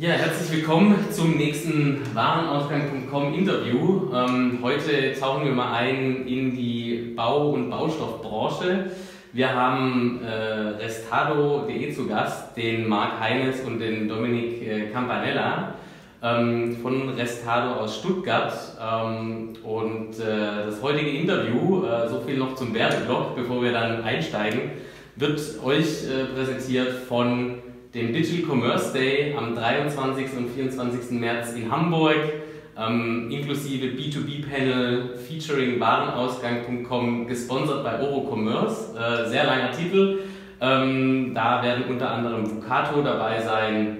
Ja, herzlich willkommen zum nächsten Warenausgang.com Interview. Ähm, heute tauchen wir mal ein in die Bau- und Baustoffbranche. Wir haben äh, Restado.de zu Gast, den Marc Heines und den Dominik äh, Campanella ähm, von Restado aus Stuttgart. Ähm, und äh, das heutige Interview, äh, so viel noch zum Werbeblock, bevor wir dann einsteigen, wird euch äh, präsentiert von dem Digital Commerce Day am 23. und 24. März in Hamburg, ähm, inklusive B2B-Panel featuring Warenausgang.com, gesponsert bei Orocommerce. Äh, sehr langer Titel. Ähm, da werden unter anderem Vucato dabei sein,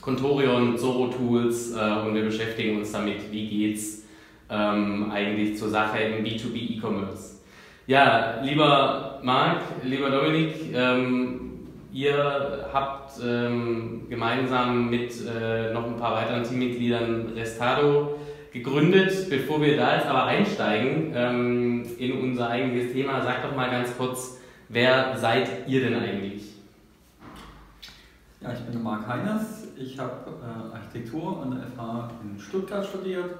Contorion, Zoro Tools äh, und wir beschäftigen uns damit, wie geht's ähm, eigentlich zur Sache im B2B E-Commerce. Ja, lieber Marc, lieber Dominik, ähm, Ihr habt ähm, gemeinsam mit äh, noch ein paar weiteren Teammitgliedern Restado gegründet. Bevor wir da jetzt aber einsteigen ähm, in unser eigentliches Thema, sagt doch mal ganz kurz, wer seid ihr denn eigentlich? Ja, ich bin Marc Heiners. Ich habe äh, Architektur an der FH in Stuttgart studiert.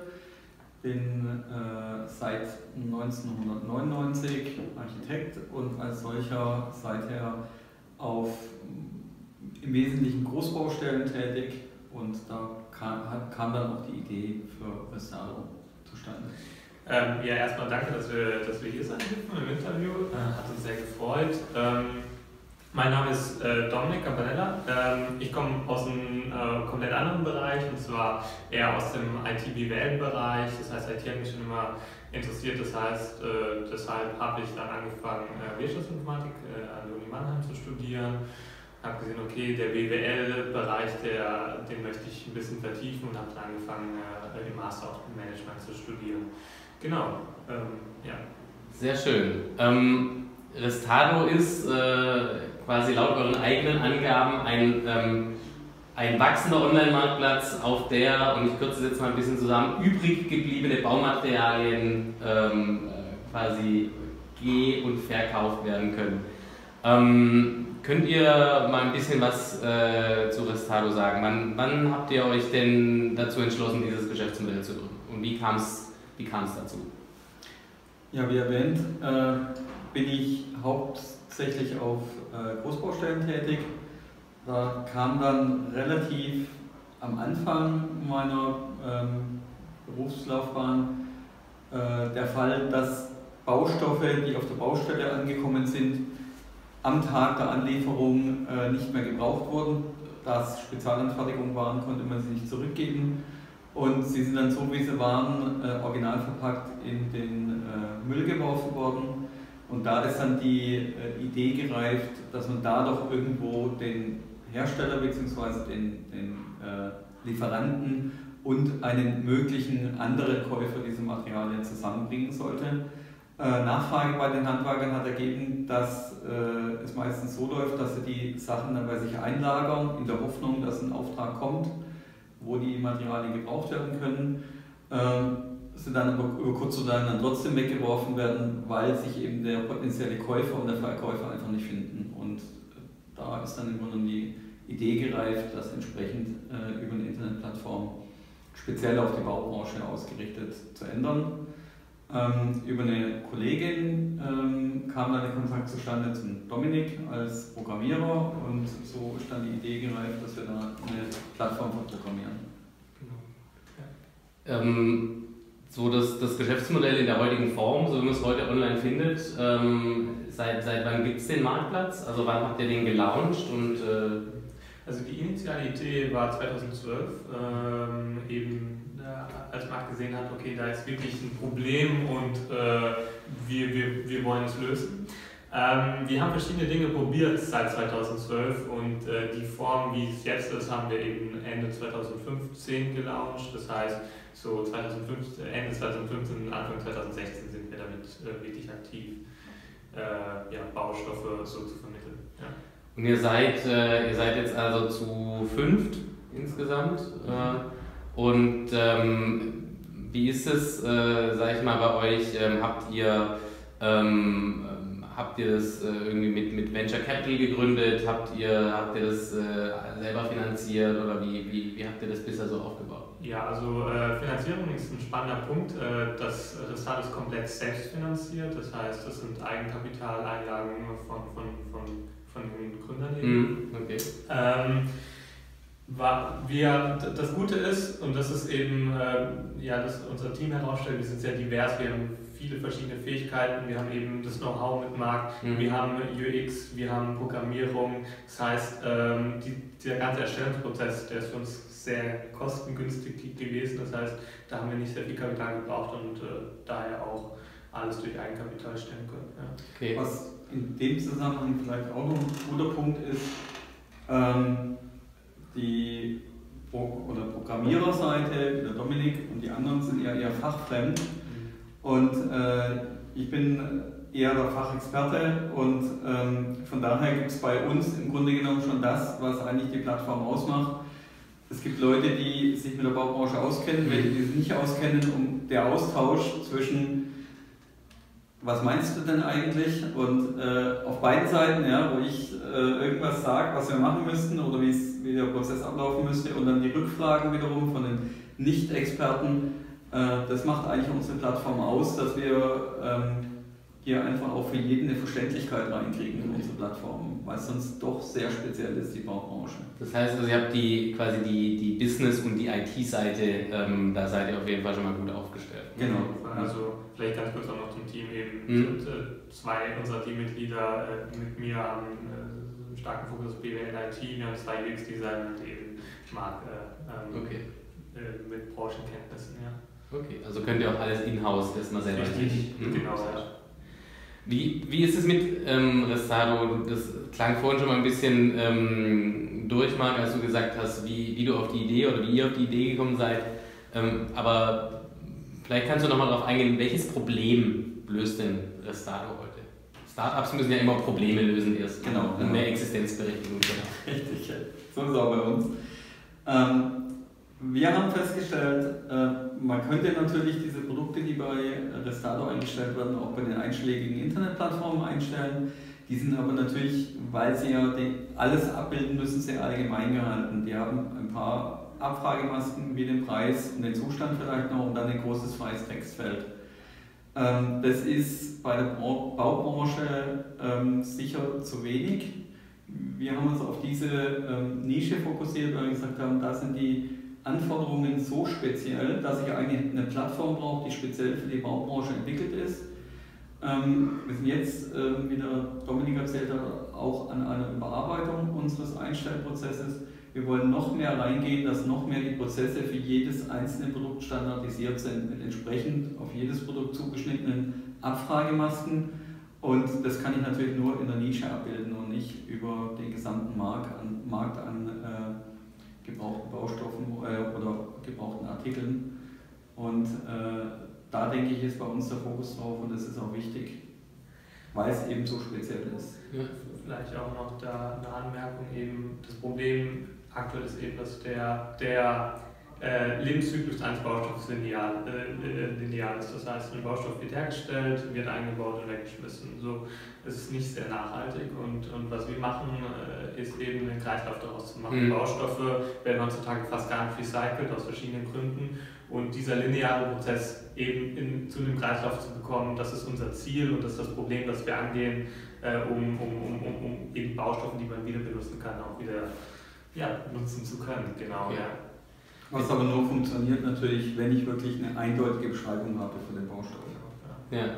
Bin äh, seit 1999 Architekt und als solcher seither auf im Wesentlichen Großbaustellen tätig und da kam, kam dann auch die Idee für Restado zustande. Ähm, ja, erstmal danke, dass wir, dass wir hier sein dürfen im Interview. Äh, hat uns sehr gefreut. Ähm, mein Name ist äh, Dominik Campanella. Ähm, ich komme aus einem äh, komplett anderen Bereich und zwar eher aus dem IT-BWL-Bereich. Das heißt, IT hat mich schon immer interessiert. Das heißt, äh, deshalb habe ich dann angefangen, äh, Wirtschaftsinformatik äh, an der Uni Mannheim zu studieren. Habe gesehen, okay, der BWL-Bereich, den möchte ich ein bisschen vertiefen und habe dann angefangen, äh, im Master of Management zu studieren. Genau, ähm, ja. Sehr schön. Ähm, Restado ist äh, quasi laut euren eigenen Angaben ein ähm, ein wachsender Online-Marktplatz, auf der, und ich kürze es jetzt mal ein bisschen zusammen, übrig gebliebene Baumaterialien ähm, äh, quasi geh- und verkauft werden können. Ähm, könnt ihr mal ein bisschen was äh, zu Restado sagen? Wann, wann, habt ihr euch denn dazu entschlossen, dieses Geschäftsmodell zu gründen? Und wie kam es wie dazu? Ja, wie erwähnt, äh, bin ich hauptsächlich auf äh, Großbaustellen tätig da kam dann relativ am Anfang meiner ähm, Berufslaufbahn äh, der Fall, dass Baustoffe, die auf der Baustelle angekommen sind, am Tag der Anlieferung äh, nicht mehr gebraucht wurden. Da es Spezialanfertigungen waren, konnte man sie nicht zurückgeben. Und sie sind dann so, wie sie waren, äh, original verpackt in den äh, Müll geworfen worden. Und da ist dann die äh, Idee gereift, dass man da doch irgendwo den Hersteller bzw. den, den äh, Lieferanten und einen möglichen anderen Käufer dieser Materialien zusammenbringen sollte. Äh, Nachfrage bei den Handwerkern hat ergeben, dass äh, es meistens so läuft, dass sie die Sachen dann bei sich einlagern, in der Hoffnung, dass ein Auftrag kommt, wo die Materialien gebraucht werden können. Ähm, sie dann aber über kurz oder lang dann trotzdem weggeworfen werden, weil sich eben der potenzielle Käufer und der Verkäufer einfach nicht finden. Da ist dann immer noch die Idee gereift, das entsprechend äh, über eine Internetplattform speziell auf die Baubranche ausgerichtet zu ändern. Ähm, über eine Kollegin ähm, kam dann der Kontakt zustande zum Dominik als Programmierer und so ist dann die Idee gereift, dass wir da eine Plattform verprogrammieren. Genau. Ja. Ähm, so das, das Geschäftsmodell in der heutigen Form, so wie man es heute online findet, ähm, seit, seit wann gibt es den Marktplatz? Also wann habt ihr den gelauncht und äh also die initiale Idee war 2012, ähm, eben äh, als man gesehen hat, okay, da ist wirklich ein Problem und äh, wir, wir, wir wollen es lösen. Ähm, wir haben verschiedene Dinge probiert seit 2012 und äh, die Form, wie es jetzt ist, haben wir eben Ende 2015 gelauncht. Das heißt, so 2015, Ende 2015, Anfang 2016 sind wir damit äh, wirklich aktiv, äh, ja, Baustoffe so zu vermitteln. Ja. Und ihr seid, äh, ihr seid jetzt also zu fünft insgesamt. Äh, und ähm, wie ist es, äh, sag ich mal, bei euch? Ähm, habt ihr ähm, habt ihr das äh, irgendwie mit, mit Venture Capital gegründet? Habt ihr, habt ihr das äh, selber finanziert oder wie, wie, wie habt ihr das bisher so aufgebaut? Ja, also äh, Finanzierung ist ein spannender Punkt. Äh, das Restart ist komplett selbst finanziert, das heißt, das sind Eigenkapitaleinlagen von, von, von, von den Gründern. Mm, okay. Ähm, wir, das Gute ist, und das ist eben, äh, ja, das unser Team herausstellt, wir sind sehr divers, wir haben viele verschiedene Fähigkeiten, wir haben eben das Know-how mit Markt, mhm. wir haben UX, wir haben Programmierung, das heißt, ähm, die, dieser ganze Erstellungsprozess, der ist für uns sehr kostengünstig gewesen, das heißt, da haben wir nicht sehr viel Kapital gebraucht und äh, daher auch alles durch Eigenkapital stellen können. Ja. Okay. Was in dem Zusammenhang vielleicht auch noch ein guter Punkt ist, ähm, die Pro oder Programmiererseite, der Dominik und die anderen sind ja eher fachfremd. Mhm. Und äh, ich bin eher der Fachexperte und ähm, von daher gibt es bei uns im Grunde genommen schon das, was eigentlich die Plattform ausmacht. Es gibt Leute, die sich mit der Baubranche auskennen, welche die sich nicht auskennen, um der Austausch zwischen was meinst du denn eigentlich? Und äh, auf beiden Seiten, ja, wo ich äh, irgendwas sage, was wir machen müssten oder wie der Prozess ablaufen müsste und dann die Rückfragen wiederum von den Nicht-Experten, äh, das macht eigentlich unsere Plattform aus, dass wir ähm, hier einfach auch für jeden eine Verständlichkeit reinkriegen in unsere Plattform, weil es sonst doch sehr speziell ist, die Baubranche. Das heißt, also ihr habt die quasi die, die Business- und die IT-Seite, ähm, da seid ihr auf jeden Fall schon mal gut aufgestellt. Genau. Also vielleicht ganz kurz auch noch zum Team eben. Mhm. Sind, äh, zwei unserer Teammitglieder äh, mit mir haben äh, einen starken Fokus auf BWL IT, wir haben zwei UX-Designer und eben Marc äh, ähm, okay. Äh, mit Branchenkenntnissen. Ja. Okay, also könnt ihr auch alles in-house erstmal selber Richtig, mhm. genau. Ja. Wie, wie ist es mit ähm, Restado? Das klang vorhin schon mal ein bisschen ähm, durch, Marc, als du gesagt hast, wie, wie du auf die Idee oder wie ihr auf die Idee gekommen seid. Ähm, aber vielleicht kannst du nochmal darauf eingehen, welches Problem löst denn Restado heute? Startups müssen ja immer Probleme lösen erst. Genau. Und mehr Existenzberechtigung. Genau. Richtig, so ist es auch bei uns. Ähm, wir haben festgestellt, äh, man könnte natürlich diese Produkte, die bei Restado eingestellt werden, auch bei den einschlägigen Internetplattformen einstellen. Die sind aber natürlich, weil sie ja alles abbilden müssen, sehr allgemein gehalten. Die haben ein paar Abfragemasken wie den Preis und den Zustand vielleicht noch und dann ein großes freies Textfeld. Ähm, das ist bei der Baubranche ähm, sicher zu wenig. Wir haben uns auf diese ähm, Nische fokussiert, weil wir gesagt haben, da sind die Anforderungen so speziell, dass ich eigentlich eine Plattform brauche, die speziell für die Baubranche entwickelt ist. Ähm, wir sind jetzt, äh, wie der Dominik erzählt hat, auch an einer Überarbeitung unseres Einstellprozesses. Wir wollen noch mehr reingehen, dass noch mehr die Prozesse für jedes einzelne Produkt standardisiert sind, mit entsprechend auf jedes Produkt zugeschnittenen Abfragemasken. Und das kann ich natürlich nur in der Nische abbilden und nicht über den gesamten Markt an, Markt an äh, gebrauchten Baustoffen äh, oder gebrauchten Artikeln. Und äh, da denke ich, ist bei uns der Fokus drauf und das ist auch wichtig, weil es eben so speziell ist. Ja, vielleicht auch noch da eine Anmerkung eben, das Problem aktuell ist eben, dass der, der äh, Lebenszyklus eines Baustoffes linear, äh, äh, linear ist. Das heißt, ein Baustoff wird hergestellt, wird eingebaut und weggeschmissen. So, es ist nicht sehr nachhaltig und, und was wir machen, äh, ist eben einen Kreislauf daraus zu machen. Mhm. Baustoffe werden heutzutage fast gar nicht recycelt aus verschiedenen Gründen und dieser lineare Prozess eben in, zu einem Kreislauf zu bekommen, das ist unser Ziel und das ist das Problem, das wir angehen, äh, um, um, um, um, eben Baustoffe, die man wieder benutzen kann, auch wieder ja, nutzen zu können. Genau, ja. ja. Was aber nur funktioniert natürlich, wenn ich wirklich eine eindeutige Beschreibung habe für den Baustoff. Ja,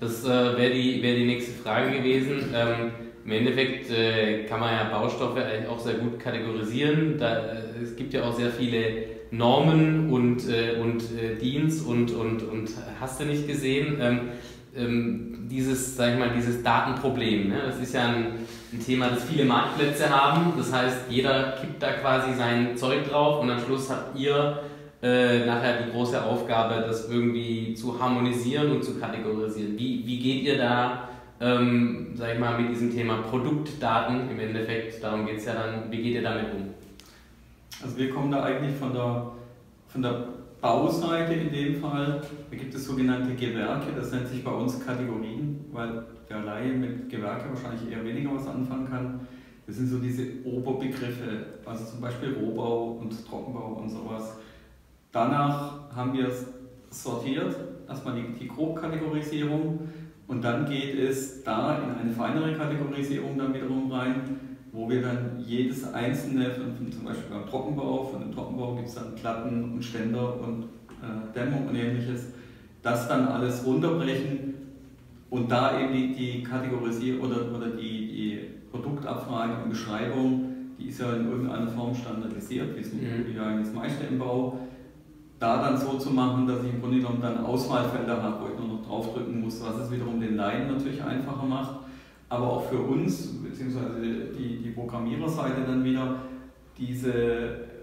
das äh, wäre die, wär die nächste Frage gewesen. Ähm, Im Endeffekt äh, kann man ja Baustoffe eigentlich auch sehr gut kategorisieren. Da, äh, es gibt ja auch sehr viele Normen und, äh, und äh, Dienst und, und, und hast du nicht gesehen. Ähm, ähm, dieses, sag ich mal, dieses Datenproblem. Ne? Das ist ja ein, ein, Thema, das viele Marktplätze haben. Das heißt, jeder kippt da quasi sein Zeug drauf und am Schluss habt ihr äh, nachher die große Aufgabe, das irgendwie zu harmonisieren und zu kategorisieren. Wie, wie geht ihr da, ähm, sag ich mal, mit diesem Thema Produktdaten im Endeffekt, darum geht es ja dann, wie geht ihr damit um? Also wir kommen da eigentlich von der, von der Bauseite in dem Fall, da gibt es sogenannte Gewerke, das nennt sich bei uns Kategorien, weil der Laie mit Gewerke wahrscheinlich eher weniger was anfangen kann. Das sind so diese Oberbegriffe, also zum Beispiel Rohbau und Trockenbau und sowas. Danach haben wir es sortiert, erstmal die, die Grobkategorisierung und dann geht es da in eine feinere Kategorisierung dann wiederum rein, wo wir dann jedes einzelne, von, zum Beispiel beim Trockenbau, von dem Trockenbau gibt es dann Platten und Ständer und äh, Dämmung und ähnliches, das dann alles runterbrechen und da eben die, die Kategorisierung oder, oder die, die Produktabfrage und Beschreibung, die ist ja in irgendeiner Form standardisiert, wie es mhm. ja das meiste im Bau, da dann so zu machen, dass ich im Grunde genommen dann Auswahlfelder habe, wo ich nur noch draufdrücken muss, was es wiederum den Laien natürlich einfacher macht, aber auch für uns, beziehungsweise die, die Programmiererseite dann wieder, diese,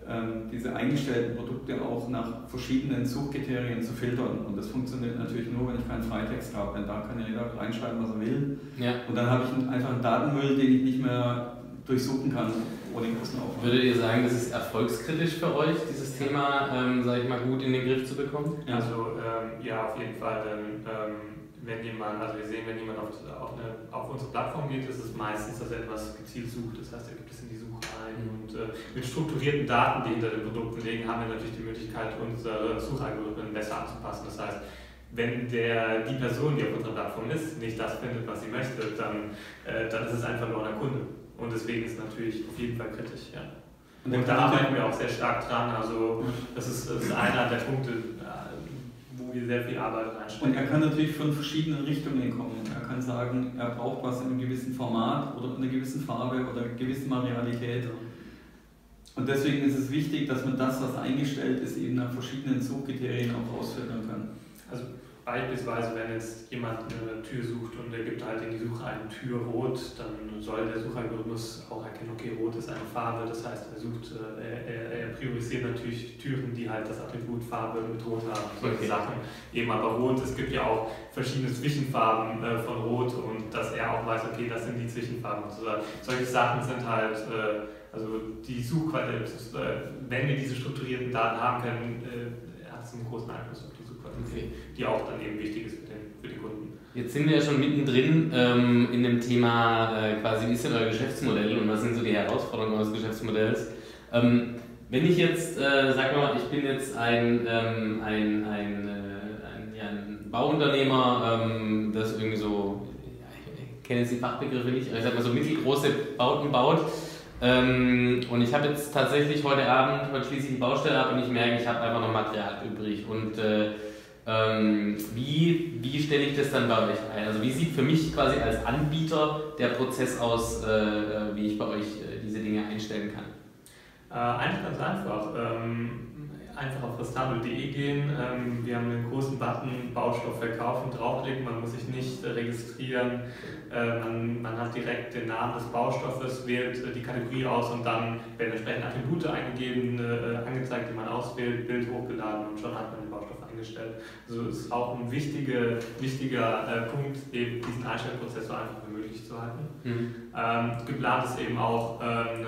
ähm, diese eingestellten Produkte auch nach verschiedenen Suchkriterien zu filtern. Und das funktioniert natürlich nur, wenn ich keinen Freitext habe, denn da kann ja jeder reinschreiben, was er will. Ja. Und dann habe ich einfach einen Datenmüll, den ich nicht mehr durchsuchen kann ohne großen Aufwand. Würdet ihr sagen, das ist erfolgskritisch für euch, dieses Thema, ähm, sage ich mal, gut in den Griff zu bekommen? Ja. Also ähm, ja, auf jeden Fall. Denn, ähm, wenn jemand, also wir sehen, wenn jemand auf, auf, eine, auf, unsere Plattform geht, ist es meistens, dass er etwas gezielt sucht. Das heißt, er gibt es in die Suche ein. Mhm. Und äh, mit strukturierten Daten, die hinter den Produkten liegen, haben wir natürlich die Möglichkeit, unsere Suchalgorithmen besser anzupassen. Das heißt, wenn der, die Person, die auf unserer Plattform ist, nicht das findet, was sie möchte, dann, äh, dann ist es ein verlorener Kunde. Und deswegen ist es natürlich auf jeden Fall kritisch. Ja. Und, und da arbeiten wir auch sehr stark dran. Also das ist, das ist einer der Punkte, wir sehr viel Arbeit reinstecken. Und er kann natürlich von verschiedenen Richtungen kommen. Er kann sagen, er braucht was in einem gewissen Format oder in einer gewissen Farbe oder einer gewissen Materialität. Und deswegen ist es wichtig, dass man das, was eingestellt ist, eben nach verschiedenen Suchkriterien auch ausfiltern kann. Also Beispielsweise, wenn jetzt jemand eine Tür sucht und er gibt halt in die Suche eine Tür rot, dann soll der Suchalgorithmus auch erkennen, okay, rot ist eine Farbe. Das heißt, er sucht, äh, er, er priorisiert natürlich Türen, die halt das Attribut Farbe mit Rot haben, solche okay. Sachen. Eben aber rot, es gibt ja auch verschiedene Zwischenfarben äh, von Rot und dass er auch weiß, okay, das sind die Zwischenfarben. Also, solche Sachen sind halt, äh, also die Suchqualität, wenn wir diese strukturierten Daten haben können, hat es einen großen Einfluss okay. die auch dann eben wichtig ist für den, für den Kunden. Jetzt sind wir ja schon mittendrin ähm, in dem Thema äh, quasi, wie ist denn euer Geschäftsmodell und was sind so die Herausforderungen eures Geschäftsmodells? Ähm, wenn ich jetzt, äh, sag mal, ich bin jetzt ein, ähm, ein, ein, äh, ein, ja, ein Bauunternehmer, ähm, das irgendwie so, ja, ich kenne jetzt die Fachbegriffe nicht, aber ich sag mal so mittelgroße Bauten baut. Ähm, und ich habe jetzt tatsächlich heute Abend, heute schließe ich die Baustelle ab und ich merke, ich habe einfach noch Material übrig. Und äh, ähm, wie, wie stelle ich das dann bei euch ein? Also wie sieht für mich quasi als Anbieter der Prozess aus, äh, äh wie ich bei euch äh, diese Dinge einstellen kann? Äh, eigentlich ganz einfach. Ähm, einfach auf restable.de gehen. Ähm, wir haben einen großen Button Baustoff verkaufen, draufklicken, man muss sich nicht registrieren. Äh, man, man hat direkt den Namen des Baustoffes, wählt äh, die Kategorie aus und dann werden entsprechende Attribute eingegeben, angezeigt, die man auswählt, Bild hochgeladen und schon hat man den Baustoff eingestellt. Also ist auch ein wichtiger, wichtiger äh, Punkt, eben diesen Einstellprozess so einfach wie möglich zu halten. Mhm. Ähm, geplant ist eben auch ähm,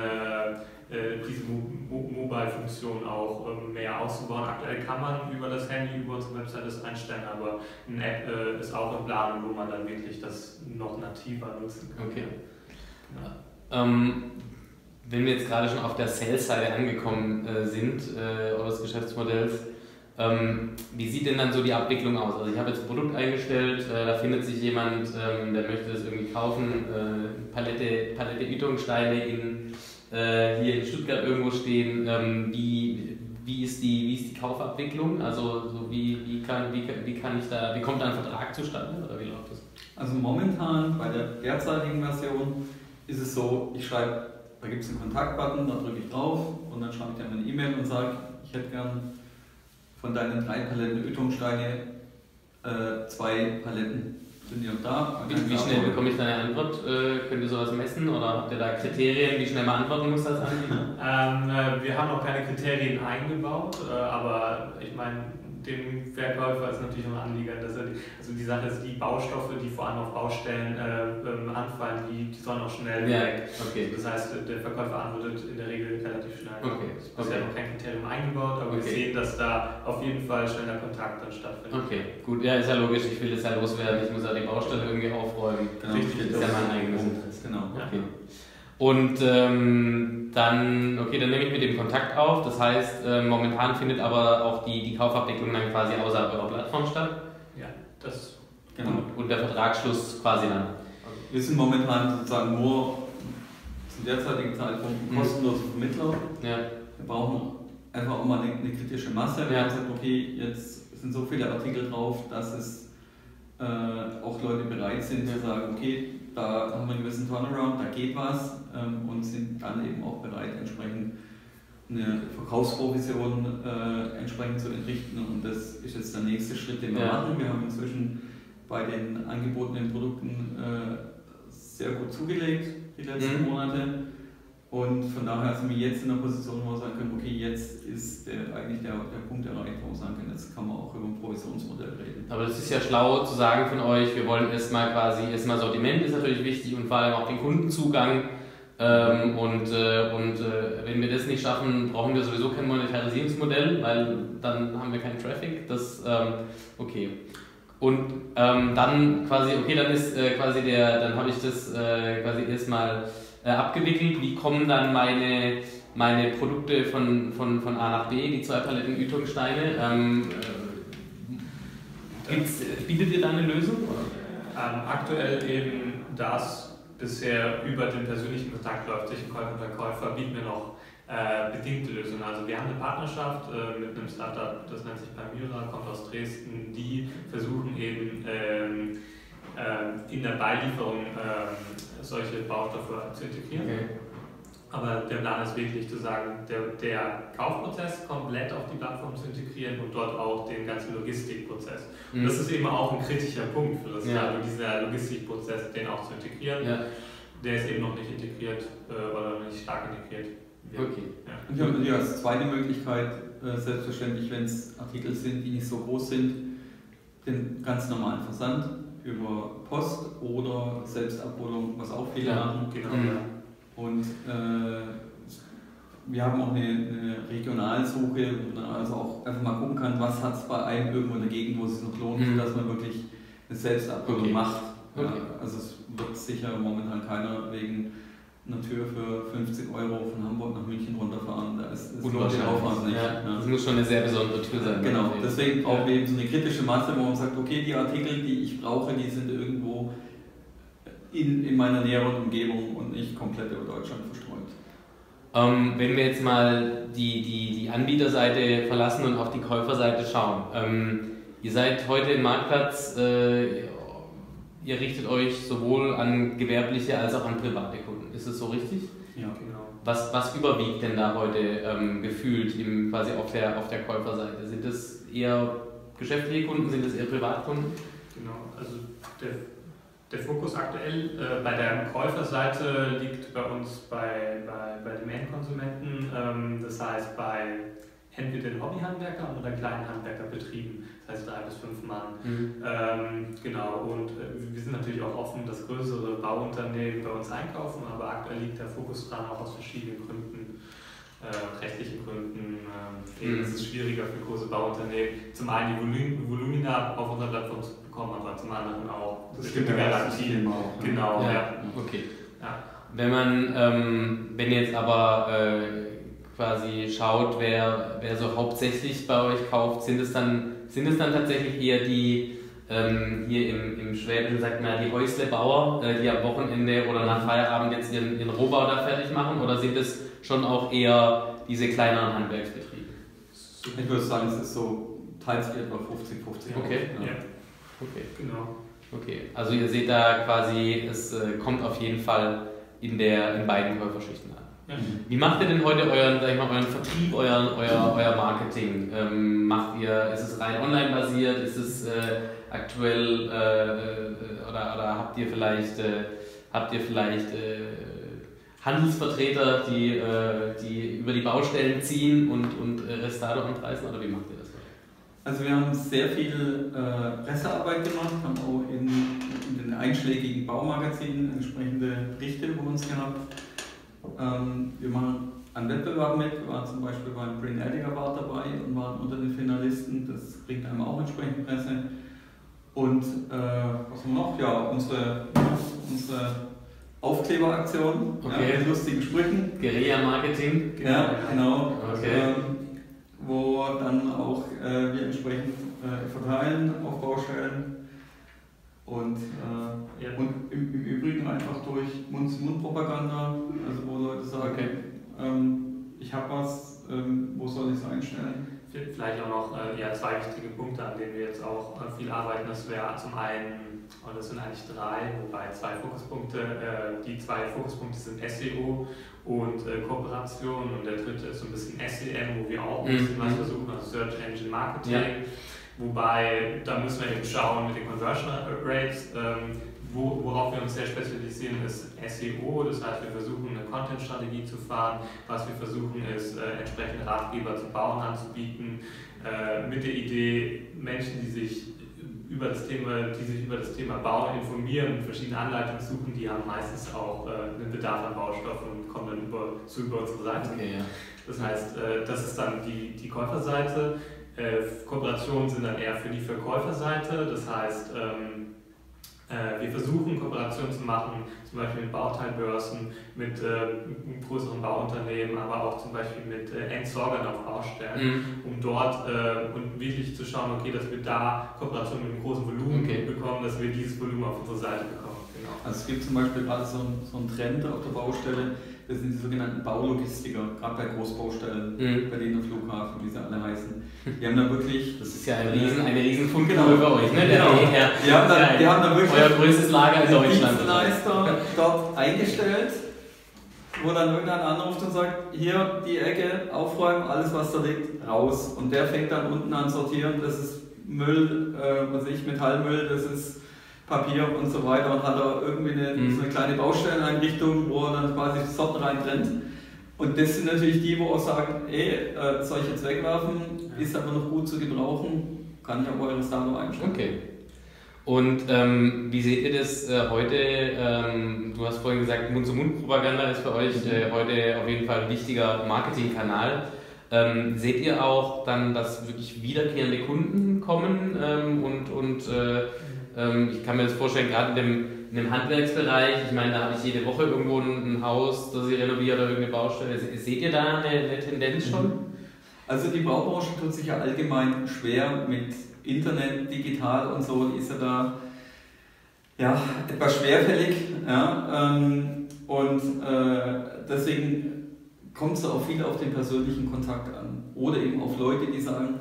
äh, diese Mobile-Funktion auch ähm, mehr auszubauen. Aktuell kann man über das Handy, über unsere Website das einstellen, aber eine App äh, ist auch in Planung, wo man dann wirklich das noch nativer nutzen kann. Okay. Ja. Ähm, wenn wir jetzt gerade schon auf der Sales-Seite angekommen äh, sind, äh, eures Geschäftsmodells, ähm, wie sieht denn dann so die Abwicklung aus? Also ich habe jetzt ein Produkt eingestellt, äh, da findet sich jemand, ähm, der möchte das irgendwie kaufen, äh, Palette, Palette Ütungsteine in, äh, hier in Stuttgart irgendwo stehen. Ähm, wie, wie, ist die, wie ist die Kaufabwicklung? Also so wie, wie, kann, wie, wie kann ich da, wie kommt da ein Vertrag zustande oder wie läuft das? Also momentan bei der derzeitigen Version ist es so, ich schreibe, da gibt es einen Kontaktbutton, da drücke ich drauf und dann schreibe ich dann eine E-Mail und sage, ich hätte gern von deinen drei Paletten Ötungsteine äh, zwei Paletten sind die noch da. Wie, wie schnell bekomme ich deine Antwort? Äh, könnt ihr sowas messen oder habt ihr da Kriterien, wie schnell man antworten muss als Anbieter? ähm, äh, wir haben noch keine Kriterien eingebaut, äh, aber ich meine, dem Verkäufer ist natürlich noch Anliegen, dass er, also die Sache ist, die Baustoffe, die vor allem auf Baustellen äh, ähm, anfallen, die, die sollen auch schnell Ja, weg. okay. Das heißt, der Verkäufer antwortet in der Regel relativ schnell. Okay, Es ist bisher okay. noch kein Kriterium eingebaut, aber wir Okay. sehen, dass da auf jeden Fall schneller Kontakt dann stattfindet. Okay, gut, ja, ist ja logisch, ich will das ja loswerden, ich muss ja die Baustelle irgendwie aufräumen. Genau, Richtig, das ist ja mein eigenes Interesse. Genau. Ja. Und ähm, dann, okay, dann nehme ich mit dem Kontakt auf. Das heißt, äh, momentan findet aber auch die, die Kaufabwicklung dann quasi außerhalb eurer Plattform statt. Ja, das genau. Und, und der Vertragsschluss quasi dann. Wir sind momentan sozusagen nur zum derzeitigen Zeitpunkt Mhm. kostenloser Vermittler. Ja, Wir brauchen einfach auch mal eine, eine kritische Masse. Wir Ja. haben gesagt, okay, jetzt sind so viele Artikel drauf, dass es äh, auch Leute bereit sind zu sagen, okay, da haben wir einen gewissen Turnaround, da geht was ähm, und sind dann eben auch bereit, entsprechend eine Verkaufsprovision äh, entsprechend zu entrichten. Und das ist jetzt der nächste Schritt, den wir Ja. machen. Wir haben inzwischen bei den angebotenen Produkten äh, sehr gut zugelegt die letzten Mhm. Monate. Und von daher sind wir jetzt in der Position, wo wir sagen können, okay, jetzt ist der, eigentlich der, der Punkt erreicht, wo wir sagen können, jetzt kann man auch über ein Provisionsmodell reden. aber das ist ja schlau zu sagen von euch, wir wollen erstmal quasi, erstmal Sortiment ist natürlich wichtig und vor allem auch den Kundenzugang. Ähm, und äh, und äh, wenn wir das nicht schaffen, brauchen wir sowieso kein Monetarisierungsmodell, weil dann haben wir keinen Traffic. Das, ähm, okay. Und ähm, dann quasi, okay, dann ist äh, quasi der, dann habe ich das äh, quasi erstmal äh, abgewickelt. Wie kommen dann meine, meine Produkte von, von, von A nach B, die zwei Paletten Ütungsteine? Ähm, äh, bietet ihr da eine Lösung? Ähm, aktuell eben, das bisher über den persönlichen Kontakt läuft zwischen Käufer und Verkäufer, bieten wir noch äh, bedingte Lösungen. Also wir haben eine Partnerschaft äh, mit einem Startup, das nennt sich Palmyra, kommt aus Dresden, die versuchen eben ähm, äh, in der Beilieferung äh, solche Baustoffe zu integrieren. Okay. Aber der Plan ist wirklich zu sagen, der, der Kaufprozess komplett auf die Plattform zu integrieren und dort auch den ganzen Logistikprozess. Mhm. Das ist eben auch ein kritischer Punkt für das Ja. Jahr, dieser Logistikprozess, den auch zu integrieren. Ja, Der ist eben noch nicht integriert äh, oder noch nicht stark integriert. wird. okay. Ja. Und wir haben natürlich als zweite Möglichkeit, äh, selbstverständlich, wenn es Artikel sind, die nicht so groß sind, den ganz normalen Versand über Post oder Selbstabholung, was auch viele Ja. machen. Genau, Mhm. ja. Und äh, wir haben auch eine, eine Regionalsuche, wo man also auch einfach mal gucken kann, was hat es bei einem irgendwo in der Gegend, wo es sich noch lohnt, Mhm. dass man wirklich eine Selbstabholung Okay. macht. Ja, Okay. also es wird sicher momentan keiner wegen einer Tür für 50 Euro von Hamburg nach München runterfahren. Da ist, das lohnt den Aufwand nicht. Ja, Ja. Das muss schon eine sehr besondere Tür sein. Genau, deswegen brauchen Ja. wir eben so eine kritische Masse, wo man sagt, okay, die Artikel, die ich brauche, die sind irgendwo in, in meiner näheren Umgebung und nicht komplett über Deutschland verstreut. Ähm, wenn wir jetzt mal die, die, die Anbieterseite verlassen und auf die Käuferseite schauen. Ähm, ihr seid heute im Marktplatz, äh, ihr richtet euch sowohl an gewerbliche als auch an private Kunden. Ist es so richtig? Ja. Genau. Was, was überwiegt denn da heute ähm, gefühlt im, quasi auf der, auf der Käuferseite? Sind es eher geschäftliche Kunden, sind es eher Privatkunden? Genau, also der, der Fokus aktuell äh, bei der Käuferseite liegt bei uns bei, bei, bei dem Endkonsumenten, ähm, das heißt bei entweder den Hobbyhandwerkern oder kleinen Handwerkerbetrieben, das heißt drei bis fünf Mann. Ähm, genau, und äh, wir sind natürlich auch offen, dass größere Bauunternehmen bei uns einkaufen, aber aktuell liegt der Fokus dran, auch aus verschiedenen Gründen, äh, rechtlichen Gründen. Äh, eben Mhm. ist es schwieriger für große Bauunternehmen, zum einen die Volum Volumina auf unserer Plattform zu bekommen, aber zum anderen auch bestimmte Garantien. auch. ne? Genau, ja. Ja, okay. Ja. Wenn man, ähm, wenn jetzt aber äh, quasi schaut, wer, wer so hauptsächlich bei euch kauft, sind es dann, sind es dann tatsächlich eher die, ähm, hier im, im Schwäbischen sagt man ja die Häuslebauer, äh, die am Wochenende oder nach Feierabend jetzt ihren, ihren Rohbau da fertig machen, oder sind es schon auch eher diese kleineren Handwerksbetriebe? Ich würde sagen, es ist so teils etwa 50-50. Okay. Ja, Okay. genau. Okay, also ihr seht da quasi, es äh, kommt auf jeden Fall in, der, in beiden Käuferschichten an. Wie macht ihr denn heute euren, sag ich mal, euren Vertrieb, euren, euer, euer Marketing? Ähm, macht ihr, ist es rein online basiert? Ist es äh, aktuell äh, äh, oder, oder habt ihr vielleicht, äh, habt ihr vielleicht äh, Handelsvertreter, die, äh, die über die Baustellen ziehen und, und Restado anpreisen oder wie macht ihr das? Also wir haben sehr viel Pressearbeit gemacht, haben auch in, in, den einschlägigen Baumagazinen entsprechende Berichte über uns gehabt. Ähm, wir machen an Wettbewerben mit, wir waren zum Beispiel beim Green Edgar Award dabei und waren unter den Finalisten, das bringt einem auch entsprechende Presse. Und äh, was haben wir noch? Ja, unsere, unsere Aufkleberaktion okay. ja, mit lustigen Sprüchen. Guerilla-Marketing. Ja, genau. Okay. Ähm, wo dann auch äh, wir entsprechend äh, verteilen auf Baustellen. Und, äh, ja. und im, im, Übrigen einfach durch Mund-zu-Mund-Propaganda, also wo Leute sagen, okay. ähm, ich habe was, ähm, wo soll ich es einstellen? Vielleicht auch noch äh, ja, zwei wichtige Punkte, an denen wir jetzt auch äh, viel arbeiten. Das wäre zum einen, und das sind eigentlich drei, wobei zwei Fokuspunkte, äh, die zwei Fokuspunkte sind SEO und äh, Kooperation und der dritte ist so ein bisschen SEM, wo wir auch ein bisschen mhm. was versuchen, also Search Engine Marketing. Ja. Wobei, da müssen wir eben schauen mit den Conversion Rates. Ähm, wo, worauf wir uns sehr spezialisieren, ist SEO. Das heißt, wir versuchen eine Content-Strategie zu fahren. Was wir versuchen, ist äh, entsprechende Ratgeber zu bauen anzubieten. Äh, mit der Idee, Menschen, die sich über das Thema, die sich über das Thema Bauen informieren und verschiedene Anleitungen suchen, die haben meistens auch äh, einen Bedarf an Baustoffen und kommen dann über, zu über unsere Seite. Okay, ja. Das heißt, äh, das ist dann die, die Käuferseite. Äh, Kooperationen sind dann eher für die Verkäuferseite. Das heißt, ähm, äh, wir versuchen Kooperationen zu machen, zum Beispiel mit Bauteilbörsen, mit äh, größeren Bauunternehmen, aber auch zum Beispiel mit äh, Entsorgern auf Baustellen, mhm. um dort äh, und wirklich zu schauen, okay, dass wir da Kooperationen mit einem großen Volumen okay. bekommen, dass wir dieses Volumen auf unsere Seite bekommen. Genau. Also es gibt zum Beispiel gerade so, so einen Trend auf der Baustelle, das sind die sogenannten Baulogistiker, gerade bei Großbaustellen, mhm. Berliner Flughafen, wie sie alle heißen. Die haben da wirklich. Das ist ja ein riesen, eine riesen Fundgrube genau. bei euch, ne? Genau. Der, die, haben da, die haben da wirklich euer größtes Lager in Deutschland. Dienstleister dort eingestellt, wo dann irgendeiner anruft und sagt, hier die Ecke aufräumen, alles was da liegt, raus. Und der fängt dann unten an sortieren, das ist Müll, äh, was ich, Metallmüll, das ist Papier und so weiter und hat da irgendwie eine, mhm. so eine kleine Baustelleneinrichtung, wo er dann quasi Sorten reintrennt. Und das sind natürlich die, wo auch sagen, ey, äh, soll ich jetzt wegwerfen, ist aber noch gut zu gebrauchen, kann ich auch eure Salo einstellen. Okay. Und ähm, wie seht ihr das äh, heute? Ähm, du hast vorhin gesagt, Mund-zu-Mund-Propaganda ist für euch mhm. äh, heute auf jeden Fall ein wichtiger Marketingkanal. Ähm, seht ihr auch dann, dass wirklich wiederkehrende Kunden kommen ähm, und, und äh, ähm, ich kann mir das vorstellen, gerade in dem, in dem Handwerksbereich, ich meine, da habe ich jede Woche irgendwo ein, Haus, das ich renoviere oder irgendeine Baustelle. Seht ihr da eine, eine Tendenz schon? Mhm. Also die Baubranche tut sich ja allgemein schwer mit Internet, digital und so, ist ja da ja, etwas schwerfällig. Ja, ähm, und äh, deswegen kommt es auch viel auf den persönlichen Kontakt an. Oder eben auf Leute, die sagen,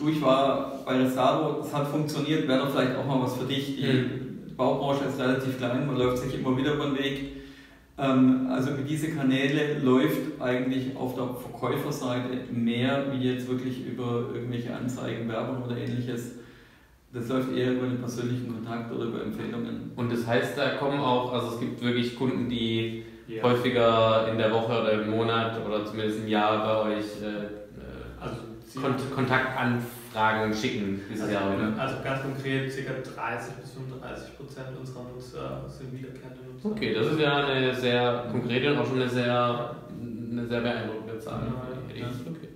du, ich war bei Restado, es hat funktioniert, wäre doch vielleicht auch mal was für dich. Die mhm. Baubranche ist relativ klein, man läuft sich immer wieder über den Weg. Ähm, also über diese Kanäle läuft eigentlich auf der Verkäuferseite mehr wie jetzt wirklich über irgendwelche Anzeigen, Werbung oder ähnliches. Das läuft eher über den persönlichen Kontakt oder über Empfehlungen. Und das heißt, da kommen auch, also es gibt wirklich Kunden, die ja. häufiger in der Woche oder im Monat oder zumindest im Jahr bei euch äh, Kont Kontaktanfragen schicken dieses also, Jahr, oder? Also ganz konkret, ca. 30 bis 35 Prozent unserer Nutzer sind wiederkehrende Nutzer. Okay, das ist ja eine sehr konkrete und auch schon eine sehr, eine sehr beeindruckende Zahl. Ja, ja. Okay.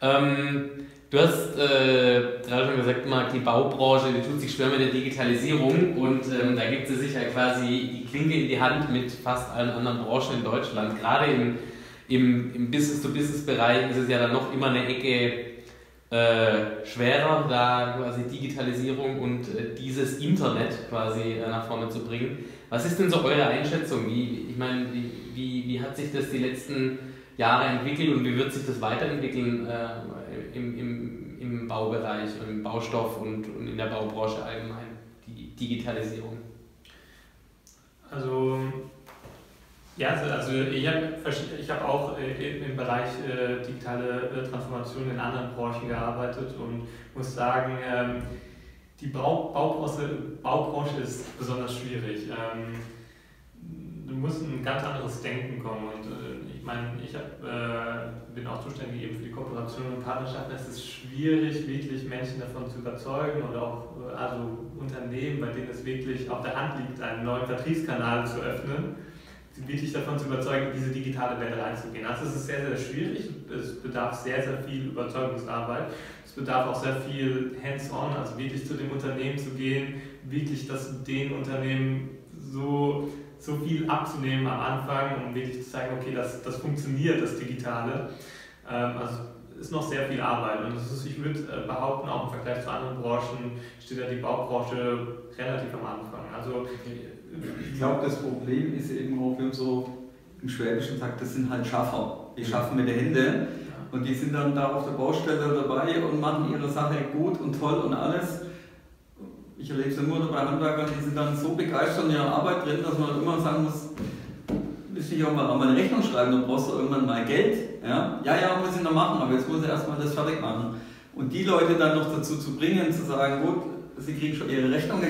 Ähm, du hast äh, gerade schon gesagt, Marc, die Baubranche die tut sich schwer mit der Digitalisierung und ähm, da gibt sie sich ja quasi die Klinke in die Hand mit fast allen anderen Branchen in Deutschland. Gerade im im, im Business-to-Business-Bereich ist es ja dann noch immer eine Ecke äh, schwerer, da quasi Digitalisierung und äh, dieses Internet quasi äh, nach vorne zu bringen. Was ist denn so eure Einschätzung? Wie, ich meine, wie, wie, hat sich das die letzten Jahre entwickelt und wie wird sich das weiterentwickeln äh, im, im, im Baubereich und im Baustoff und, und in der Baubranche allgemein, die Digitalisierung? Also ja, also, also ich habe ich hab auch äh, im Bereich äh, digitale äh, Transformation in anderen Branchen gearbeitet und muss sagen, ähm, die Bau, Baubranche, Baubranche ist besonders schwierig. Ähm, du musst ein ganz anderes Denken kommen und mein, ich hab, bin auch zuständig eben für die Kooperation und Partnerschaften. Es ist schwierig, wirklich Menschen davon zu überzeugen oder auch also Unternehmen, bei denen es wirklich auf der Hand liegt, einen neuen Vertriebskanal zu öffnen, wirklich davon zu überzeugen, diese digitale Welt reinzugehen. Also es ist sehr, sehr schwierig. Es bedarf sehr, sehr viel Überzeugungsarbeit. Es bedarf auch sehr viel Hands-on, also wirklich zu dem Unternehmen zu gehen, wirklich das den Unternehmen so so viel abzunehmen am Anfang, um wirklich zu zeigen, okay, das, das funktioniert, das Digitale. Ähm, also ist noch sehr viel Arbeit und ist, ich würde äh, behaupten, auch im Vergleich zu anderen Branchen steht ja die Baubranche relativ am Anfang. Also, ich glaube, das Problem ist eben auch, wie so im Schwäbischen sagt, das sind halt Schaffer. Die schaffen mit den Händen und die sind dann da auf der Baustelle dabei und machen ihre Sache gut und toll und alles ich erlebe es immer bei Handwerkern, die sind dann so begeistert in ihrer Arbeit drin, dass man immer sagen muss, müsste ich auch mal, eine Rechnung schreiben, dann brauchst du irgendwann mal Geld. Ja, ja, ja muss ich noch machen, aber jetzt muss ich erstmal das fertig machen. Und die Leute dann noch dazu zu bringen, zu sagen, gut, sie kriegen schon ihre Rechnungen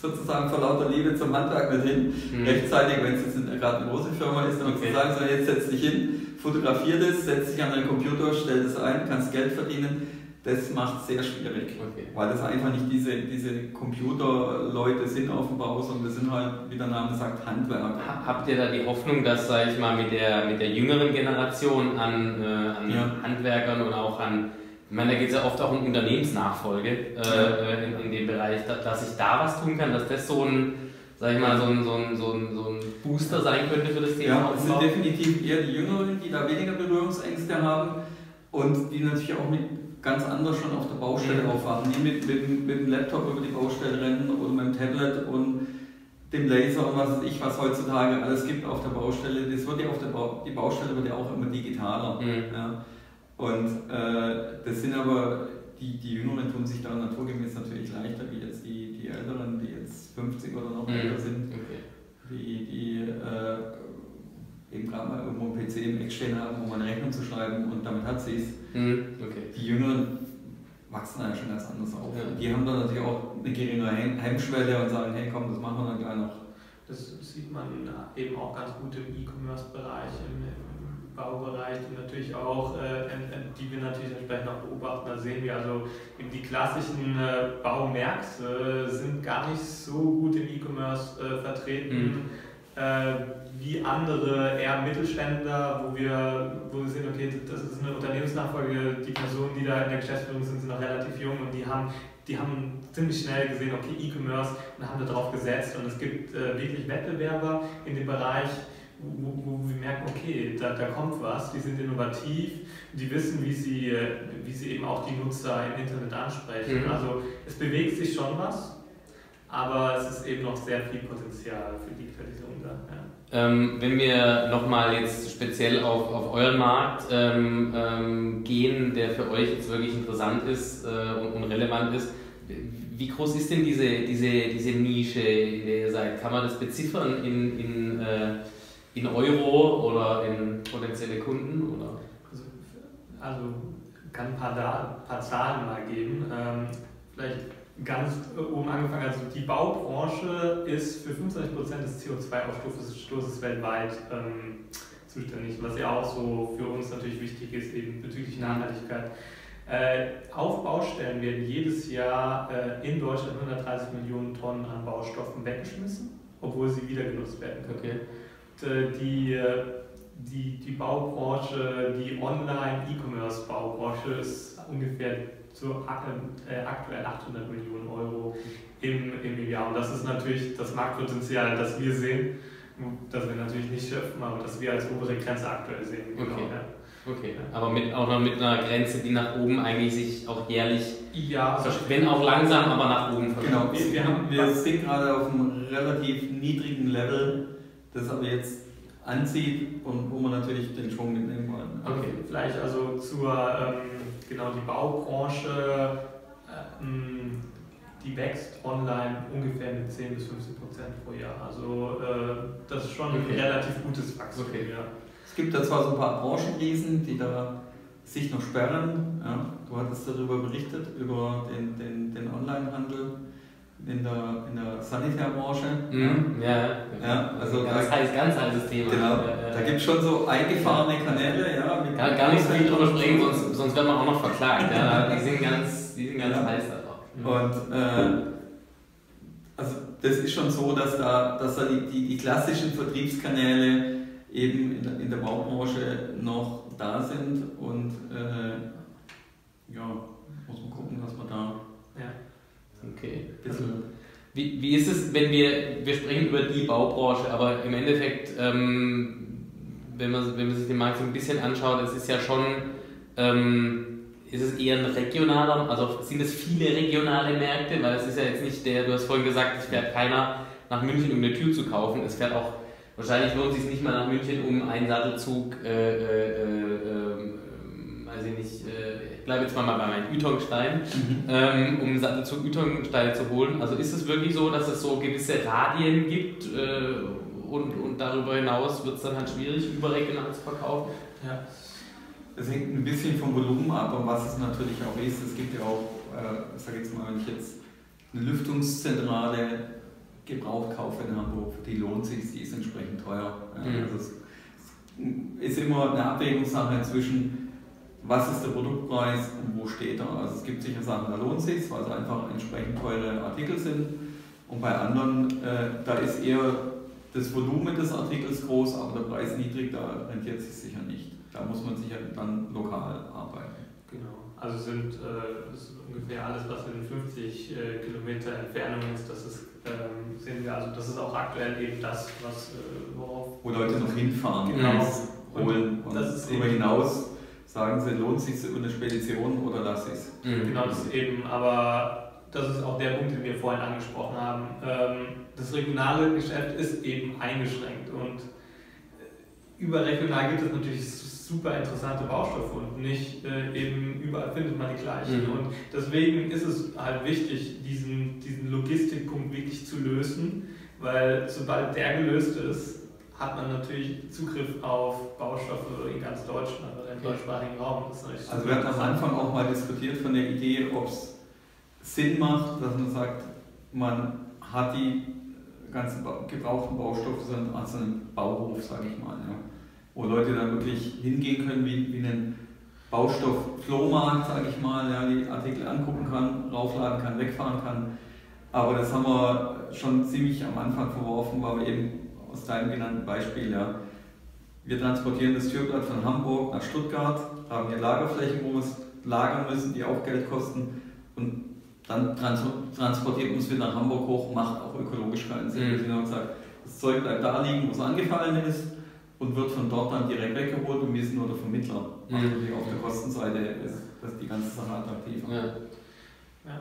sozusagen vor lauter Liebe zum Handwerk nicht hin, mhm. rechtzeitig, wenn es jetzt gerade eine große Firma ist, dann okay. zu sagen, so jetzt setz dich hin, fotografier das, setz dich an deinen Computer, stell das ein, kannst Geld verdienen das macht es sehr schwierig, okay. weil das einfach nicht diese, diese Computerleute sind auf dem Bau, sondern das sind halt, wie der Name sagt, Handwerker. Habt ihr da die Hoffnung, dass, sage ich mal, mit der, mit der jüngeren Generation an, äh, an ja. Handwerkern und auch an, ich meine, da geht es ja oft auch um Unternehmensnachfolge äh, ja. in, in, dem Bereich, dass, dass ich da was tun kann, dass das so ein, sag ich mal, so ein, so ein, so ein, so ein Booster sein könnte für das Thema? Ja, es sind definitiv eher die Jüngeren, die da weniger Berührungsängste haben und die natürlich auch mit ganz anders schon auf der Baustelle mhm. aufwachen. Die mit, mit, mit dem Laptop über die Baustelle rennen oder mit dem Tablet und dem Laser und was weiß ich, was heutzutage alles gibt auf der Baustelle. Das wird ja auf der ba die Baustelle wird ja auch immer digitaler. Mhm. Ja. Und äh, das sind aber, die, die Jüngeren tun sich da naturgemäß natürlich leichter wie jetzt die, die Älteren, die jetzt 50 oder noch mhm. älter sind. Okay. Die, die äh, eben gerade mal irgendwo einen PC im Eck stehen haben, um eine Rechnung zu schreiben und damit hat sie es. Mhm, okay. Die Jüngeren wachsen ja schon ganz anders auf. Ja. Die haben dann natürlich auch eine geringere Hemmschwelle und sagen, hey komm, das machen wir dann gleich noch. Das sieht man eben auch ganz gut im E-Commerce-Bereich, im, im, Baubereich und natürlich auch, äh, die wir natürlich entsprechend auch beobachten. Da sehen wir also eben die klassischen äh, Baumärkte sind gar nicht so gut im E-Commerce äh, vertreten. Mhm äh, wie andere eher Mittelständler, wo wir, wo wir sehen, okay, das ist eine Unternehmensnachfolge, die Personen, die da in der Geschäftsführung sind, sind noch relativ jung und die haben, die haben ziemlich schnell gesehen, okay, E-Commerce und haben darauf gesetzt und es gibt äh, wirklich Wettbewerber in dem Bereich, wo, wo, wir merken, okay, da, da kommt was, die sind innovativ, die wissen, wie sie, wie sie eben auch die Nutzer im Internet ansprechen. Mhm. Also es bewegt sich schon was, aber es ist eben noch sehr viel Potenzial für Digitalisierung da. Ja. Ähm, wenn wir nochmal jetzt speziell auf, auf euren Markt ähm, ähm, gehen, der für euch jetzt wirklich interessant ist äh, und, und, relevant ist, wie groß ist denn diese, diese, diese Nische, in der ihr seid? Kann man das beziffern in, in, äh, in Euro oder in potenzielle Kunden? Oder? Also, also kann ein paar, paar Zahlen mal geben. Ähm, vielleicht ganz oben angefangen. Also die Baubranche ist für 25% des CO2-Ausstoßes weltweit ähm, zuständig, was ja auch so für uns natürlich wichtig ist, eben bezüglich Nachhaltigkeit. Äh, auf Baustellen werden jedes Jahr äh, in Deutschland 130 Millionen Tonnen an Baustoffen weggeschmissen, obwohl sie wieder genutzt werden können. Okay. Und, äh, die, die, die Baubranche, die Online-E-Commerce-Baubranche ist ungefähr zu äh, aktuell 800 Millionen Euro im, im Jahr. Und das ist natürlich das Marktpotenzial, das wir sehen, das wir natürlich nicht schöpfen, aber das wir als obere Grenze aktuell sehen. Genau, okay. ja. Okay, aber mit, auch noch mit einer Grenze, die nach oben eigentlich sich auch jährlich, ja, wenn auch langsam, aber nach oben Genau, wir, wir, haben, wir sind gerade auf einem relativ niedrigen Level, das aber jetzt anzieht und wo man natürlich den Schwung mitnehmen wollen. Okay, vielleicht also zur ähm, genau die Baubranche, äh, die wächst online ungefähr mit 10 bis 15 Prozent pro Jahr. Also äh, das ist schon okay. ein relativ gutes Wachstum. Okay. Ja. Es gibt da zwar so ein paar Branchenriesen, die da sich noch sperren. Ja. Du hattest darüber berichtet, über den, den, den Onlinehandel. In der, in der Sanitärbranche. Mhm. Ja, ja, also ganz, da, heiß, ganz heißes Thema. Genau, ja, da gibt es schon so eingefahrene Kanäle. Ja, mit gar, gar nicht so viel drüber sprechen, sonst, sonst wird man auch noch verklagt. Ja. Die sind ganz, die sind ganz Ja. heiß einfach. Und äh, also das ist schon so, dass da, dass da die, die, die klassischen Vertriebskanäle eben in, der- in der Baubranche noch da sind und äh, ja, muss man gucken, dass man da. Okay. Wie, wie ist es, wenn wir, wir sprechen über die Baubranche, aber im Endeffekt, ähm, wenn, man, wenn man sich den Markt so ein bisschen anschaut, es ist ja schon, ähm, ist es eher ein regionaler, also sind es viele regionale Märkte, weil es ist ja jetzt nicht der, du hast vorhin gesagt, es fährt keiner nach München, um eine Tür zu kaufen, es fährt auch, wahrscheinlich lohnt es sich nicht mal nach München, um einen Sattelzug, äh, äh, äh, ähm, weiß ich nicht, äh, ich bleibe jetzt mal bei meinem Ytongstein, ähm, um Sattelzug Ytongsteine zu holen. Also ist es wirklich so, dass es so gewisse Radien gibt äh, und, und darüber hinaus wird es dann halt schwierig, überregional zu verkaufen? Ja. Es hängt ein bisschen vom Volumen ab und was es natürlich auch ist. Es gibt ja auch, äh, ich sage jetzt mal, wenn ich jetzt eine Lüftungszentrale gebraucht kaufe in Hamburg, die lohnt sich, die ist entsprechend teuer. Mhm. also es ist immer eine Abwägungssache zwischen, was ist der Produktpreis und wo steht er. Also es gibt sicher Sachen, da lohnt es sich, weil es einfach entsprechend teure Artikel sind. Und bei anderen, äh, da ist eher das Volumen des Artikels groß, aber der Preis niedrig, da rentiert es sich sicher nicht. Da muss man sicher dann lokal arbeiten. Genau. Also sind äh, ist ungefähr alles, was in 50 äh, Kilometer Entfernung ist, das ist, ähm, sehen wir, also das ist auch aktuell eben das, was äh, worauf Wo Leute noch hinfahren, Genau. holen und das ist darüber hinaus sagen sie, lohnt es sich eine Spedition oder lass es. Genau, das ist eben, aber das ist auch der Punkt, den wir vorhin angesprochen haben. Ähm, das regionale Geschäft ist eben eingeschränkt und überregional gibt es natürlich super interessante Baustoffe und nicht äh, eben überall findet man die gleichen. Mhm. Und deswegen ist es halt wichtig, diesen, diesen Logistikpunkt wirklich zu lösen, weil sobald der gelöst ist, hat man natürlich Zugriff auf Baustoffe in ganz Deutschland oder im deutschsprachigen Raum. Das ist natürlich Also wir hatten am. Anfang auch mal diskutiert von der Idee, ob es Sinn macht, dass man sagt, man hat die ganzen gebrauchten Baustoffe so an so einem Bauhof, sage ich mal, ja, wo Leute dann wirklich hingehen können wie, wie einen Baustoff-Flohmarkt, sage ich mal, ja, die Artikel angucken kann, raufladen kann, wegfahren kann. Aber das haben wir schon ziemlich am Anfang verworfen, weil wir eben aus deinem genannten Beispiel, ja, wir transportieren das Türblatt von Hamburg nach Stuttgart, haben hier Lagerflächen, wo wir es lagern müssen, die auch Geld kosten. Und dann trans transportiert es wieder nach Hamburg hoch, macht auch ökologisch keinen Sinn. Mhm. Genau gesagt, das Zeug bleibt da liegen, wo es angefallen ist und wird von dort dann direkt weggeholt und wir sind nur der Vermittler. Mhm. Also die auf der Kostenseite ist das die ganze Sache attraktiver. Ja. Ja.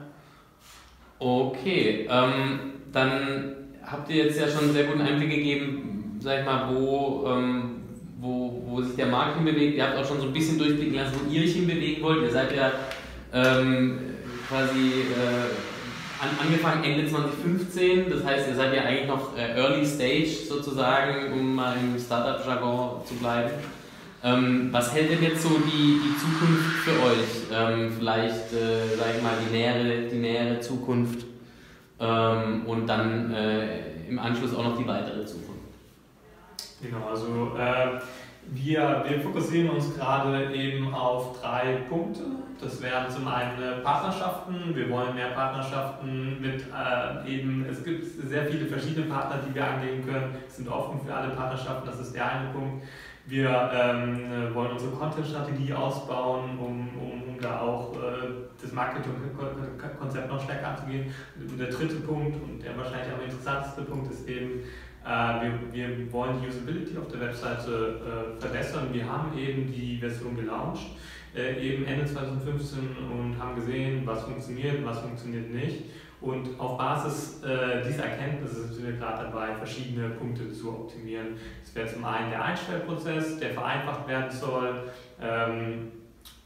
Okay, ähm, dann habt ihr jetzt ja schon einen sehr guten Einblick gegeben, sag ich mal, wo, ähm, wo, wo sich der Markt hinbewegt. Ihr habt auch schon so ein bisschen durchblicken lassen, wo ihr euch hinbewegen wollt. Ihr seid ja ähm, quasi äh, an, angefangen Ende 2015, das heißt, ihr seid ja eigentlich noch äh, Early Stage sozusagen, um mal im Startup-Jargon zu bleiben. Ähm, was hält denn jetzt so die, die Zukunft für euch? Ähm, vielleicht, äh, sag ich mal, die nähere, die nähere Zukunft ähm, und dann äh, im Anschluss auch noch die weitere Zukunft. Genau, also äh, wir, wir fokussieren uns gerade eben auf drei Punkte. Das wären zum einen Partnerschaften. Wir wollen mehr Partnerschaften mit äh, eben, es gibt sehr viele verschiedene Partner, die wir angehen können, sind offen für alle Partnerschaften, das ist der eine Punkt. Wir ähm, äh, wollen unsere Content-Strategie ausbauen, um, um, um da auch äh, das Marketing-Konzept noch stärker anzugehen. Und der dritte Punkt und der wahrscheinlich am interessanteste Punkt ist eben, äh, wir, wir wollen die Usability auf der Webseite äh, verbessern. Wir haben eben die Version gelauncht, äh, eben Ende 2015 und haben gesehen, was funktioniert, was funktioniert nicht. Und auf Basis äh, dieser Erkenntnisse sind wir gerade dabei, verschiedene Punkte zu optimieren. Das wäre zum einen der Einstellprozess, der vereinfacht werden soll ähm,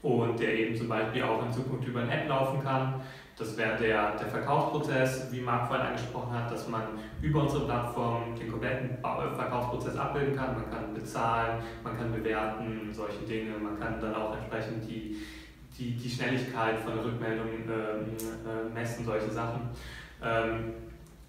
und der eben zum Beispiel auch in Zukunft über ein App laufen kann. Das wäre der, der Verkaufsprozess, wie Marc vorhin angesprochen hat, dass man über unsere Plattform den kompletten äh, Verkaufsprozess abbilden kann. Man kann bezahlen, man kann bewerten, solche Dinge. Man kann dann auch entsprechend die, die, die Schnelligkeit von Rückmeldungen ähm, äh, messen, solche Sachen. Ähm,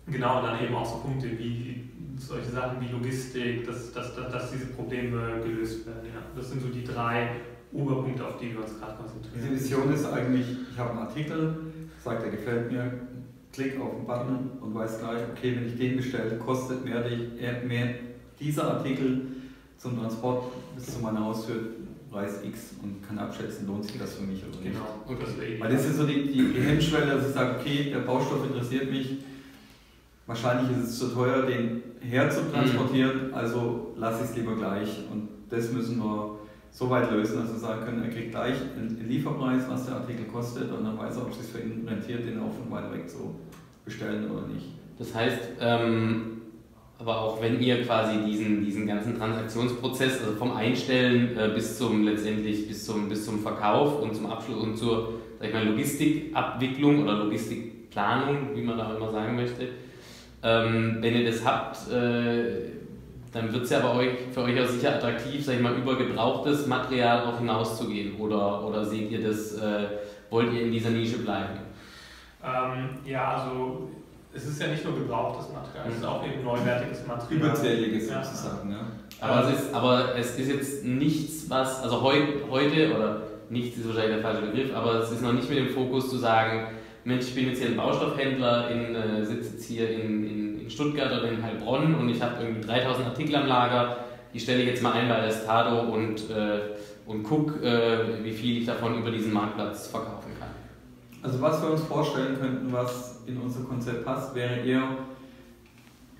genau, und dann eben auch so Punkte wie solche Sachen wie Logistik, dass, dass, dass, dass diese Probleme gelöst werden. Ja. Das sind so die drei Oberpunkte, auf die wir uns gerade konzentrieren. Diese Vision ist eigentlich, ich habe einen Artikel, sagt, der gefällt mir, klick auf den Button und weiß gleich, okay, wenn ich den bestelle, kostet mehr, mehr dieser Artikel zum Transport bis zu meiner Haustür Preis X und kann abschätzen, lohnt sich das für mich oder nicht. Genau, und das wäre Weil das ist so die, die, die Hemmschwelle, dass ich sage, okay, der Baustoff interessiert mich, wahrscheinlich ist es zu teuer, den herzutransportieren, mhm. also lasse ich es lieber gleich. Und das müssen wir so weit lösen, dass wir sagen können, er kriegt gleich einen Lieferpreis, was der Artikel kostet, und dann weiß er, ob es sich für ihn rentiert, den auch von weit weg zu bestellen oder nicht. Das heißt, ähm, aber auch wenn ihr quasi diesen, diesen ganzen Transaktionsprozess, also vom Einstellen äh, bis zum letztendlich bis zum, bis zum Verkauf und zum Abschluss und zur sag ich mal, Logistikabwicklung oder Logistikplanung, wie man da immer sagen möchte, ähm, wenn ihr das habt, äh, dann wird es ja bei euch, für euch auch sicher attraktiv, sag ich mal, über gebrauchtes Material auch hinauszugehen. Oder, oder seht ihr das, äh, wollt ihr in dieser Nische bleiben? Ähm, ja, also es ist ja nicht nur gebrauchtes Material, es ist auch eben neuwertiges Material. Überzähliges ja. sozusagen, ja. Aber, es ist, aber es ist jetzt nichts, was, also heu, heute, oder nichts ist wahrscheinlich der falsche Begriff, aber es ist noch nicht mit dem Fokus zu sagen, Mensch, ich bin jetzt hier ein Baustoffhändler, in, äh, sitze jetzt hier in, in, in, Stuttgart oder in Heilbronn und ich habe irgendwie 3000 Artikel am Lager, die stelle ich jetzt mal ein bei Restado und, äh, und gucke, äh, wie viel ich davon über diesen Marktplatz verkaufen kann. Also was wir uns vorstellen könnten, was in unser Konzept passt, wäre eher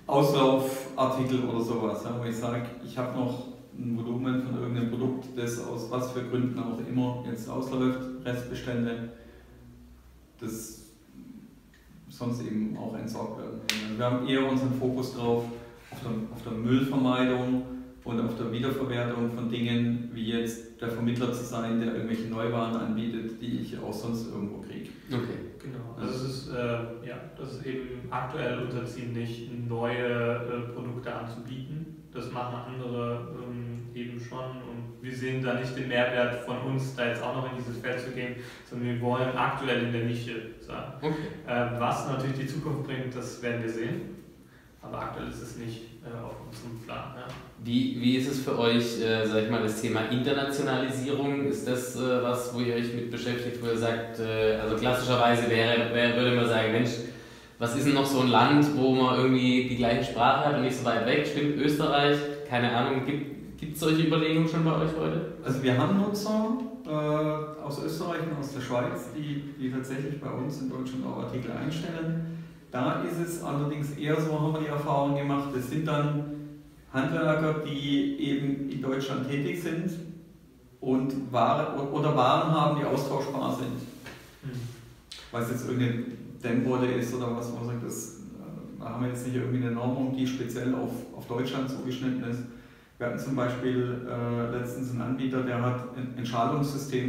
Auslaufartikel oder sowas, ja, wo ich sage, ich habe noch ein Volumen von irgendeinem Produkt, das aus was für Gründen auch immer jetzt ausläuft, Restbestände das sonst eben auch entsorgt werden. Wir haben eher unseren Fokus drauf auf der, auf der Müllvermeidung und auf der Wiederverwertung von Dingen, wie jetzt der Vermittler zu sein, der irgendwelche Neuwaren anbietet, die ich auch sonst irgendwo kriege. Okay. Genau. Also es ist, äh, ja, das ist eben aktuell unser Ziel nicht, neue äh, Produkte anzubieten. Das machen andere ähm, eben schon wir sehen da nicht den Mehrwert von uns, da jetzt auch noch in dieses Feld zu gehen, sondern wir wollen aktuell in der Nische sein. Okay. Äh, was natürlich die Zukunft bringt, das werden wir sehen. Aber aktuell ist es nicht äh, auf unserem Plan. Ja. Wie, wie ist es für euch, äh, sag ich mal, das Thema Internationalisierung? Ist das äh, was, wo ihr euch mit beschäftigt, wo ihr sagt, äh, also klassischerweise wäre, wäre, würde man sagen, Mensch, was ist denn noch so ein Land, wo man irgendwie die gleiche Sprache hat und nicht so weit weg? Stimmt Österreich? Keine Ahnung, gibt es solche Überlegungen schon bei euch heute? Also wir haben Nutzer äh, aus Österreich und aus der Schweiz, die, die tatsächlich bei uns in Deutschland auch Artikel einstellen. Da ist es allerdings eher so, haben wir die Erfahrung gemacht, es sind dann Handwerker, die eben in Deutschland tätig sind und Ware, oder Waren haben, die austauschbar sind. Mhm. Was jetzt irgendeine Dämmwolle ist oder was man sagt, das äh, da haben wir jetzt nicht irgendwie eine Normung, die speziell auf, auf Deutschland zugeschnitten ist. Wir hatten zum Beispiel äh, letztens einen Anbieter, der hat ein Entscheidungssystem